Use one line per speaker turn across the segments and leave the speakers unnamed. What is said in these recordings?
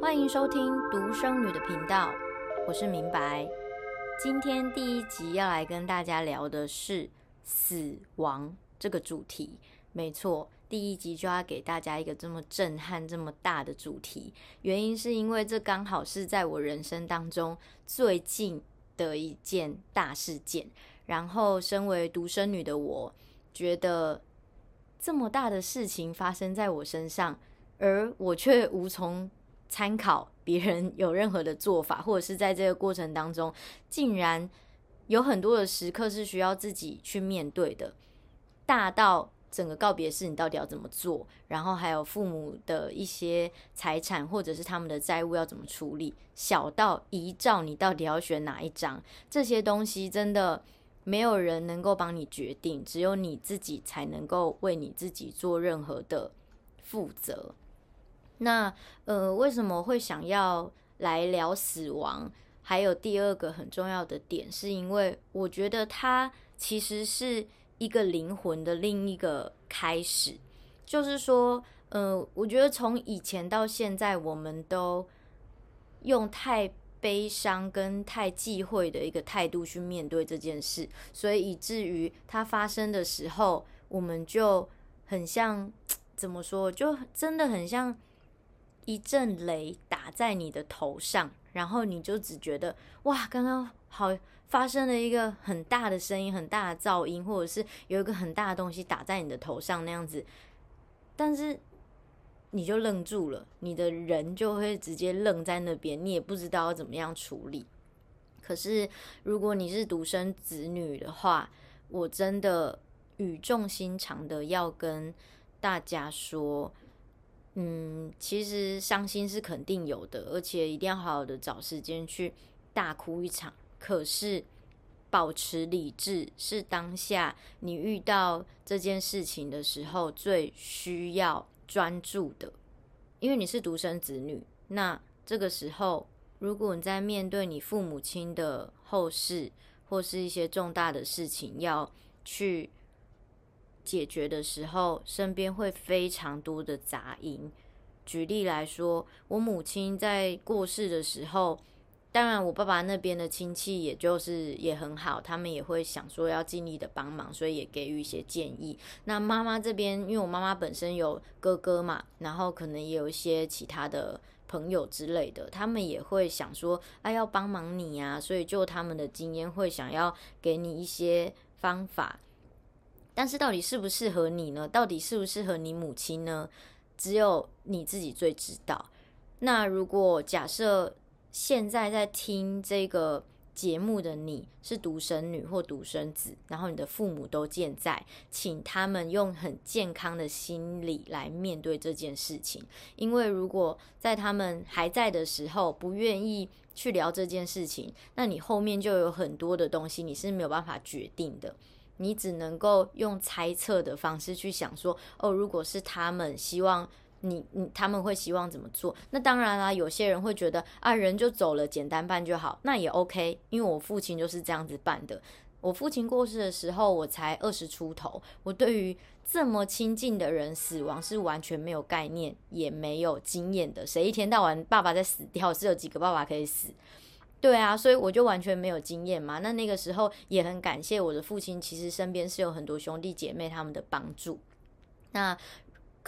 欢迎收听独生女的频道，我是明白。今天第一集要来跟大家聊的是死亡这个主题。没错，第一集就要给大家一个这么震撼、这么大的主题。原因是因为这刚好是在我人生当中最近的一件大事件。然后，身为独生女的我，觉得这么大的事情发生在我身上，而我却无从参考别人有任何的做法，或者是在这个过程当中，竟然有很多的时刻是需要自己去面对的，大到整个告别式你到底要怎么做，然后还有父母的一些财产或者是他们的债务要怎么处理，小到遗照你到底要选哪一张，这些东西真的。没有人能够帮你决定，只有你自己才能够为你自己做任何的负责。那呃，为什么会想要来聊死亡？还有第二个很重要的点，是因为我觉得它其实是一个灵魂的另一个开始。就是说，呃，我觉得从以前到现在，我们都用太。悲伤跟太忌讳的一个态度去面对这件事，所以以至于它发生的时候，我们就很像怎么说，就真的很像一阵雷打在你的头上，然后你就只觉得哇，刚刚好发生了一个很大的声音、很大的噪音，或者是有一个很大的东西打在你的头上那样子，但是。你就愣住了，你的人就会直接愣在那边，你也不知道要怎么样处理。可是如果你是独生子女的话，我真的语重心长的要跟大家说，嗯，其实伤心是肯定有的，而且一定要好好的找时间去大哭一场。可是保持理智是当下你遇到这件事情的时候最需要。专注的，因为你是独生子女，那这个时候，如果你在面对你父母亲的后事或是一些重大的事情要去解决的时候，身边会非常多的杂音。举例来说，我母亲在过世的时候。当然，我爸爸那边的亲戚也就是也很好，他们也会想说要尽力的帮忙，所以也给予一些建议。那妈妈这边，因为我妈妈本身有哥哥嘛，然后可能也有一些其他的朋友之类的，他们也会想说，哎，要帮忙你啊，所以就他们的经验会想要给你一些方法。但是到底适不适合你呢？到底适不适合你母亲呢？只有你自己最知道。那如果假设。现在在听这个节目的你是独生女或独生子，然后你的父母都健在，请他们用很健康的心理来面对这件事情。因为如果在他们还在的时候不愿意去聊这件事情，那你后面就有很多的东西你是没有办法决定的，你只能够用猜测的方式去想说，哦，如果是他们希望。你你他们会希望怎么做？那当然啦，有些人会觉得啊，人就走了，简单办就好，那也 OK。因为我父亲就是这样子办的。我父亲过世的时候，我才二十出头，我对于这么亲近的人死亡是完全没有概念，也没有经验的。谁一天到晚爸爸在死掉，是有几个爸爸可以死？对啊，所以我就完全没有经验嘛。那那个时候也很感谢我的父亲，其实身边是有很多兄弟姐妹他们的帮助。那。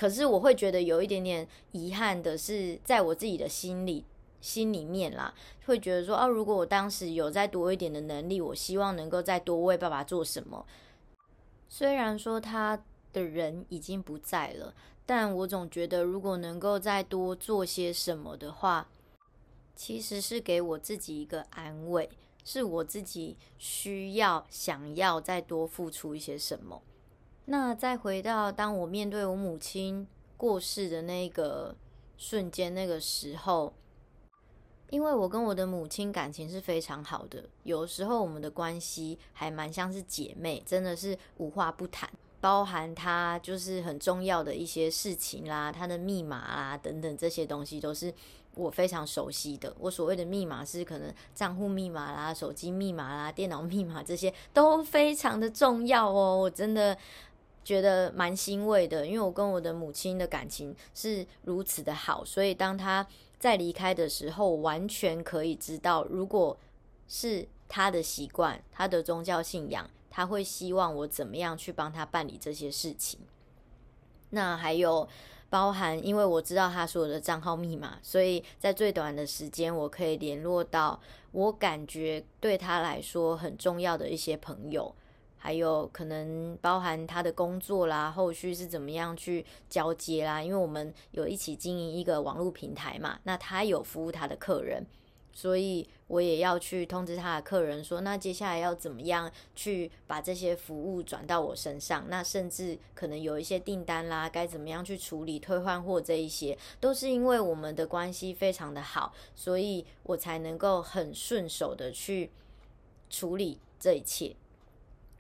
可是我会觉得有一点点遗憾的是，在我自己的心里心里面啦，会觉得说，啊，如果我当时有再多一点的能力，我希望能够再多为爸爸做什么。虽然说他的人已经不在了，但我总觉得如果能够再多做些什么的话，其实是给我自己一个安慰，是我自己需要想要再多付出一些什么。那再回到当我面对我母亲过世的那个瞬间，那个时候，因为我跟我的母亲感情是非常好的，有时候我们的关系还蛮像是姐妹，真的是无话不谈，包含她就是很重要的一些事情啦，她的密码啦等等这些东西都是我非常熟悉的。我所谓的密码是可能账户密码啦、手机密码啦、电脑密码这些都非常的重要哦。我真的觉得蛮欣慰的，因为我跟我的母亲的感情是如此的好，所以当她在离开的时候，完全可以知道，如果是她的习惯、她的宗教信仰，她会希望我怎么样去帮她办理这些事情。那还有。包含，因为我知道他所有的账号密码，所以在最短的时间，我可以联络到我感觉对他来说很重要的一些朋友，还有可能包含他的工作啦，后续是怎么样去交接啦。因为我们有一起经营一个网络平台嘛，那他有服务他的客人。所以我也要去通知他的客人说，那接下来要怎么样去把这些服务转到我身上？那甚至可能有一些订单啦，该怎么样去处理退换货这一些，都是因为我们的关系非常的好，所以我才能够很顺手的去处理这一切。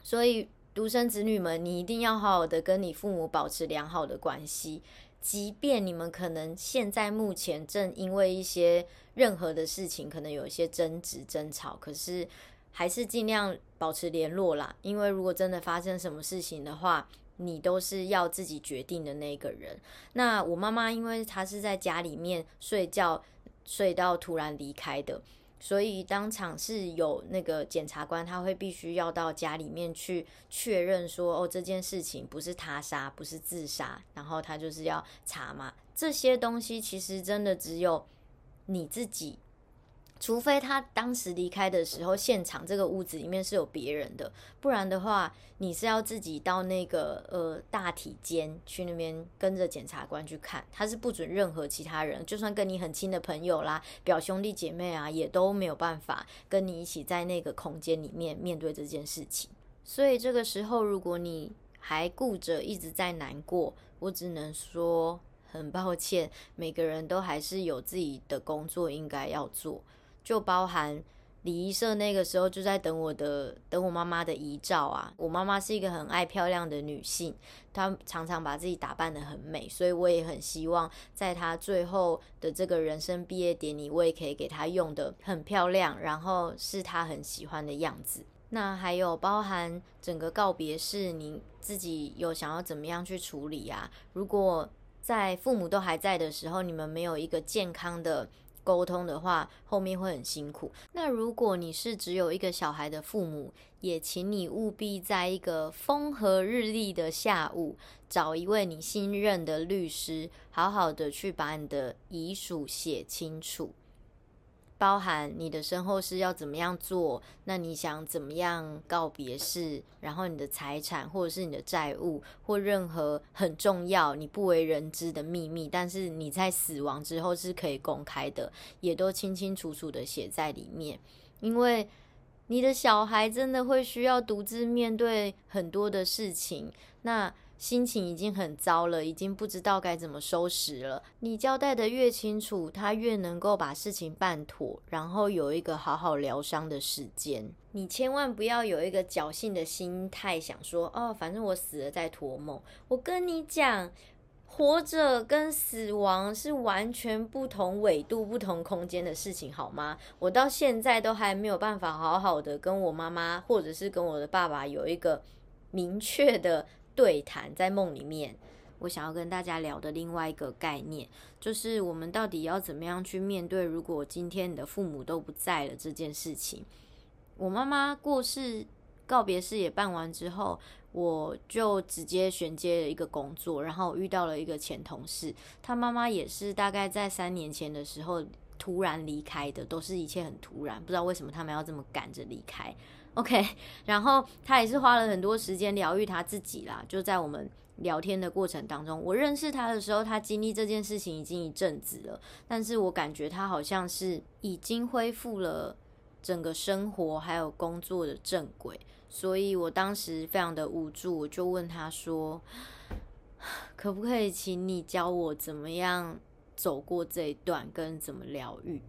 所以独生子女们，你一定要好好的跟你父母保持良好的关系。即便你们可能现在目前正因为一些任何的事情，可能有一些争执、争吵，可是还是尽量保持联络啦。因为如果真的发生什么事情的话，你都是要自己决定的那个人。那我妈妈，因为她是在家里面睡觉，睡到突然离开的。所以当场是有那个检察官，他会必须要到家里面去确认说，哦，这件事情不是他杀，不是自杀，然后他就是要查嘛。这些东西其实真的只有你自己。除非他当时离开的时候，现场这个屋子里面是有别人的，不然的话，你是要自己到那个呃大体间去那边跟着检察官去看，他是不准任何其他人，就算跟你很亲的朋友啦、表兄弟姐妹啊，也都没有办法跟你一起在那个空间里面面对这件事情。所以这个时候，如果你还顾着一直在难过，我只能说很抱歉，每个人都还是有自己的工作应该要做。就包含礼仪社那个时候就在等我的，等我妈妈的遗照啊。我妈妈是一个很爱漂亮的女性，她常常把自己打扮得很美，所以我也很希望在她最后的这个人生毕业典礼，我也可以给她用得很漂亮，然后是她很喜欢的样子。那还有包含整个告别式，你自己有想要怎么样去处理啊？如果在父母都还在的时候，你们没有一个健康的。沟通的话，后面会很辛苦。那如果你是只有一个小孩的父母，也请你务必在一个风和日丽的下午，找一位你信任的律师，好好的去把你的遗嘱写清楚。包含你的身后事要怎么样做，那你想怎么样告别式，然后你的财产或者是你的债务或任何很重要你不为人知的秘密，但是你在死亡之后是可以公开的，也都清清楚楚的写在里面，因为你的小孩真的会需要独自面对很多的事情，那。心情已经很糟了，已经不知道该怎么收拾了。你交代得越清楚，他越能够把事情办妥，然后有一个好好疗伤的时间。你千万不要有一个侥幸的心态，想说哦，反正我死了再托梦。我跟你讲，活着跟死亡是完全不同纬度、不同空间的事情，好吗？我到现在都还没有办法好好的跟我妈妈，或者是跟我的爸爸有一个明确的。对谈在梦里面，我想要跟大家聊的另外一个概念，就是我们到底要怎么样去面对，如果今天你的父母都不在了这件事情。我妈妈过世，告别式也办完之后，我就直接衔接了一个工作，然后遇到了一个前同事，他妈妈也是大概在三年前的时候突然离开的，都是一切很突然，不知道为什么他们要这么赶着离开。OK，然后他也是花了很多时间疗愈他自己啦。就在我们聊天的过程当中，我认识他的时候，他经历这件事情已经一阵子了，但是我感觉他好像是已经恢复了整个生活还有工作的正轨，所以我当时非常的无助，我就问他说：“可不可以请你教我怎么样走过这一段，跟怎么疗愈？”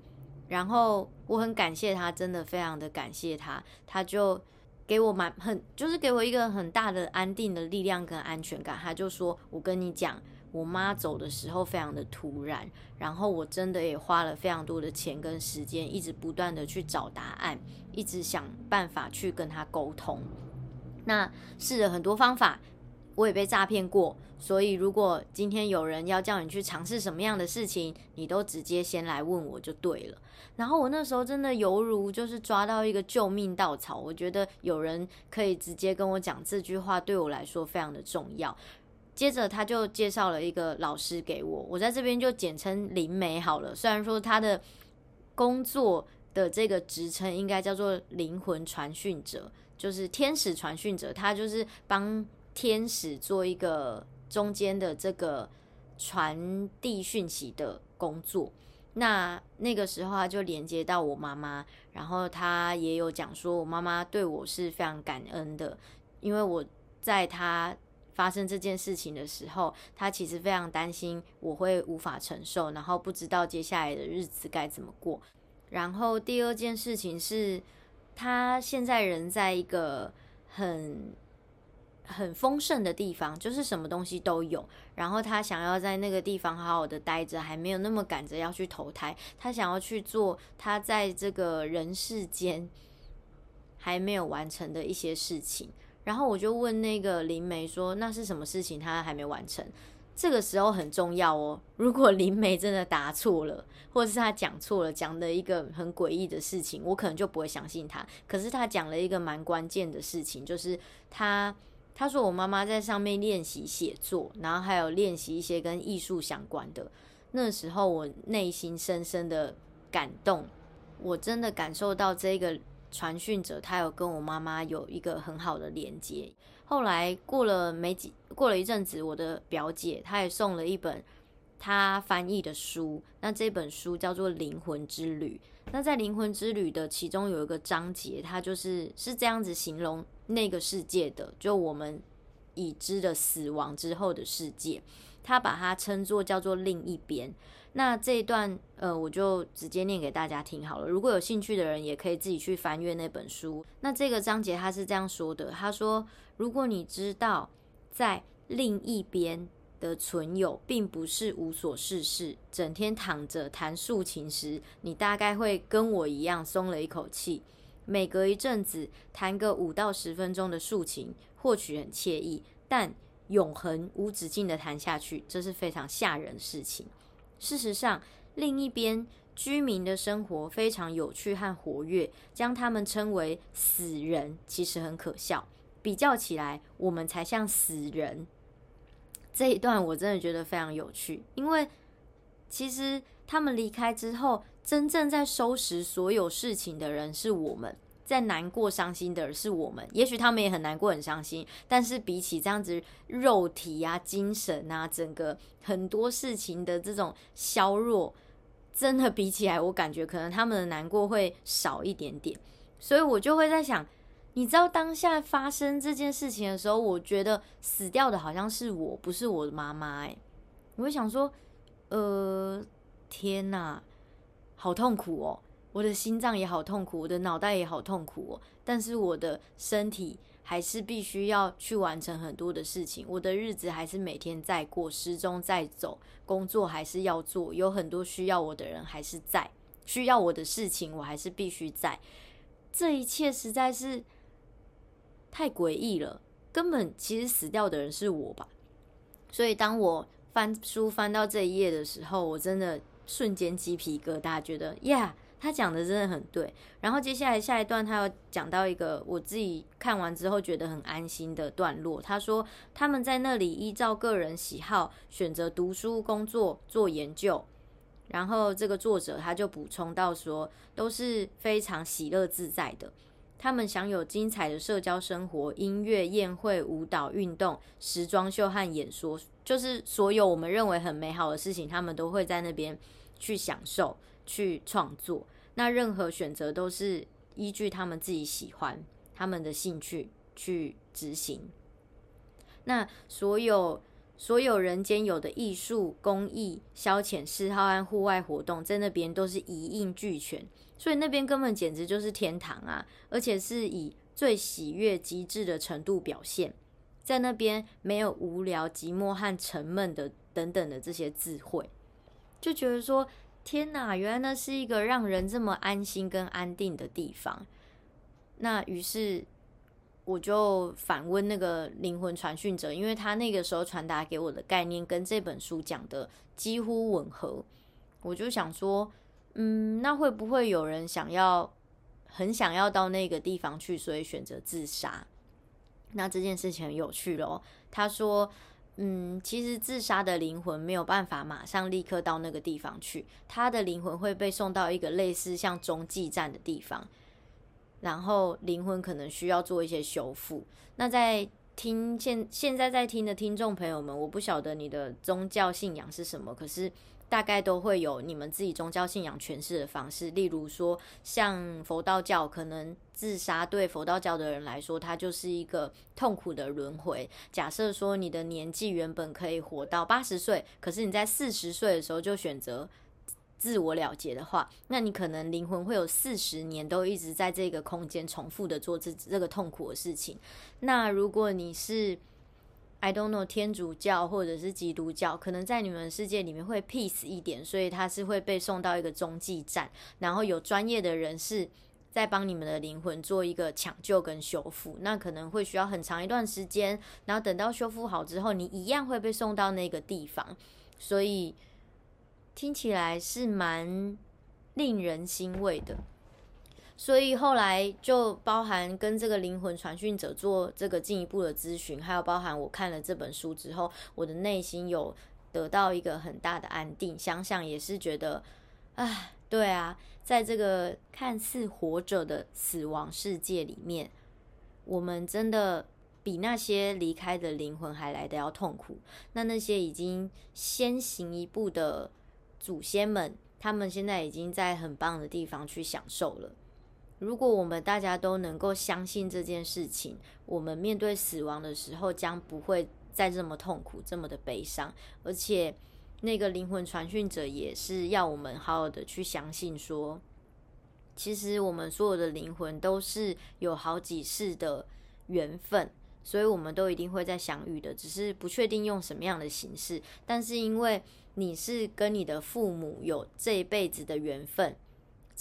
然后我很感谢他，真的非常的感谢他，他就给我蛮很，就是给我一个很大的安定的力量跟安全感。他就说：“我跟你讲，我妈走的时候非常的突然，然后我真的也花了非常多的钱跟时间，一直不断的去找答案，一直想办法去跟他沟通。那试了很多方法，我也被诈骗过。所以，如果今天有人要叫你去尝试什么样的事情，你都直接先来问我就对了。然后我那时候真的犹如就是抓到一个救命稻草，我觉得有人可以直接跟我讲这句话，对我来说非常的重要。接着他就介绍了一个老师给我，我在这边就简称灵媒好了。虽然说他的工作的这个职称应该叫做灵魂传讯者，就是天使传讯者，他就是帮天使做一个。中间的这个传递讯息的工作，那那个时候他就连接到我妈妈，然后他也有讲说，我妈妈对我是非常感恩的，因为我在他发生这件事情的时候，他其实非常担心我会无法承受，然后不知道接下来的日子该怎么过。然后第二件事情是，他现在人在一个很。很丰盛的地方，就是什么东西都有。然后他想要在那个地方好好的待着，还没有那么赶着要去投胎。他想要去做他在这个人世间还没有完成的一些事情。然后我就问那个灵媒说：“那是什么事情？他还没完成？”这个时候很重要哦。如果灵媒真的答错了，或者是他讲错了，讲的一个很诡异的事情，我可能就不会相信他。可是他讲了一个蛮关键的事情，就是他。他说：“我妈妈在上面练习写作，然后还有练习一些跟艺术相关的。那时候我内心深深的感动，我真的感受到这个传讯者他有跟我妈妈有一个很好的连接。后来过了没几，过了一阵子，我的表姐她也送了一本他翻译的书，那这本书叫做《灵魂之旅》。那在《灵魂之旅》的其中有一个章节，它就是是这样子形容。”那个世界的，就我们已知的死亡之后的世界，他把它称作叫做另一边。那这一段，呃，我就直接念给大家听好了。如果有兴趣的人，也可以自己去翻阅那本书。那这个章节他是这样说的：他说，如果你知道在另一边的存有并不是无所事事，整天躺着弹竖琴时，你大概会跟我一样松了一口气。每隔一阵子弹个五到十分钟的竖琴，或许很惬意，但永恒无止境的弹下去，这是非常吓人的事情。事实上，另一边居民的生活非常有趣和活跃，将他们称为死人，其实很可笑。比较起来，我们才像死人。这一段我真的觉得非常有趣，因为其实他们离开之后。真正在收拾所有事情的人是我们，在难过伤心的人是我们。也许他们也很难过很伤心，但是比起这样子肉体啊、精神啊，整个很多事情的这种削弱，真的比起来，我感觉可能他们的难过会少一点点。所以我就会在想，你知道当下发生这件事情的时候，我觉得死掉的好像是我，不是我的妈妈。诶，我会想说，呃，天哪！好痛苦哦，我的心脏也好痛苦，我的脑袋也好痛苦哦。但是我的身体还是必须要去完成很多的事情，我的日子还是每天在过，时钟在走，工作还是要做，有很多需要我的人还是在，需要我的事情我还是必须在。这一切实在是太诡异了，根本其实死掉的人是我吧？所以当我翻书翻到这一页的时候，我真的。瞬间鸡皮疙瘩，觉得呀，他讲的真的很对。然后接下来下一段，他要讲到一个我自己看完之后觉得很安心的段落。他说他们在那里依照个人喜好选择读书、工作、做研究。然后这个作者他就补充到说，都是非常喜乐自在的。他们享有精彩的社交生活、音乐、宴会、舞蹈、运动、时装秀和演说，就是所有我们认为很美好的事情，他们都会在那边去享受、去创作。那任何选择都是依据他们自己喜欢、他们的兴趣去执行。那所有所有人间有的艺术、工艺、消遣嗜好和户外活动，在那边都是一应俱全。所以那边根本简直就是天堂啊！而且是以最喜悦极致的程度表现。在那边没有无聊、寂寞和沉闷的等等的这些智慧，就觉得说：天哪，原来那是一个让人这么安心跟安定的地方。那于是我就反问那个灵魂传讯者，因为他那个时候传达给我的概念跟这本书讲的几乎吻合，我就想说，嗯，那会不会有人想要很想要到那个地方去，所以选择自杀？那这件事情很有趣咯。他说，嗯，其实自杀的灵魂没有办法马上立刻到那个地方去，他的灵魂会被送到一个类似像中继站的地方。然后灵魂可能需要做一些修复。那在听现现在在听的听众朋友们，我不晓得你的宗教信仰是什么，可是大概都会有你们自己宗教信仰诠释的方式。例如说，像佛道教，可能自杀对佛道教的人来说，它就是一个痛苦的轮回。假设说你的年纪原本可以活到八十岁，可是你在四十岁的时候就选择。自我了结的话，那你可能灵魂会有四十年都一直在这个空间重复的做这这个痛苦的事情。那如果你是 I don't know 天主教或者是基督教，可能在你们世界里面会 peace 一点，所以他是会被送到一个中继站，然后有专业的人士在帮你们的灵魂做一个抢救跟修复。那可能会需要很长一段时间，然后等到修复好之后，你一样会被送到那个地方。所以。听起来是蛮令人欣慰的，所以后来就包含跟这个灵魂传讯者做这个进一步的咨询，还有包含我看了这本书之后，我的内心有得到一个很大的安定。想想也是觉得，啊，对啊，在这个看似活着的死亡世界里面，我们真的比那些离开的灵魂还来得要痛苦。那那些已经先行一步的。祖先们，他们现在已经在很棒的地方去享受了。如果我们大家都能够相信这件事情，我们面对死亡的时候将不会再这么痛苦、这么的悲伤。而且，那个灵魂传讯者也是要我们好好的去相信说，其实我们所有的灵魂都是有好几世的缘分，所以我们都一定会再相遇的，只是不确定用什么样的形式。但是因为你是跟你的父母有这一辈子的缘分，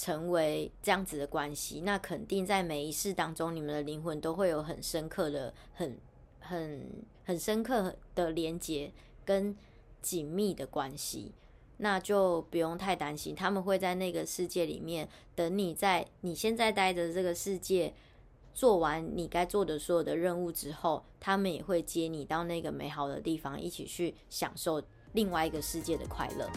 成为这样子的关系，那肯定在每一世当中，你们的灵魂都会有很深刻的、很、很、很深刻的连接跟紧密的关系，那就不用太担心，他们会在那个世界里面等你，在你现在待着这个世界做完你该做的所有的任务之后，他们也会接你到那个美好的地方，一起去享受。另外一个世界的快乐。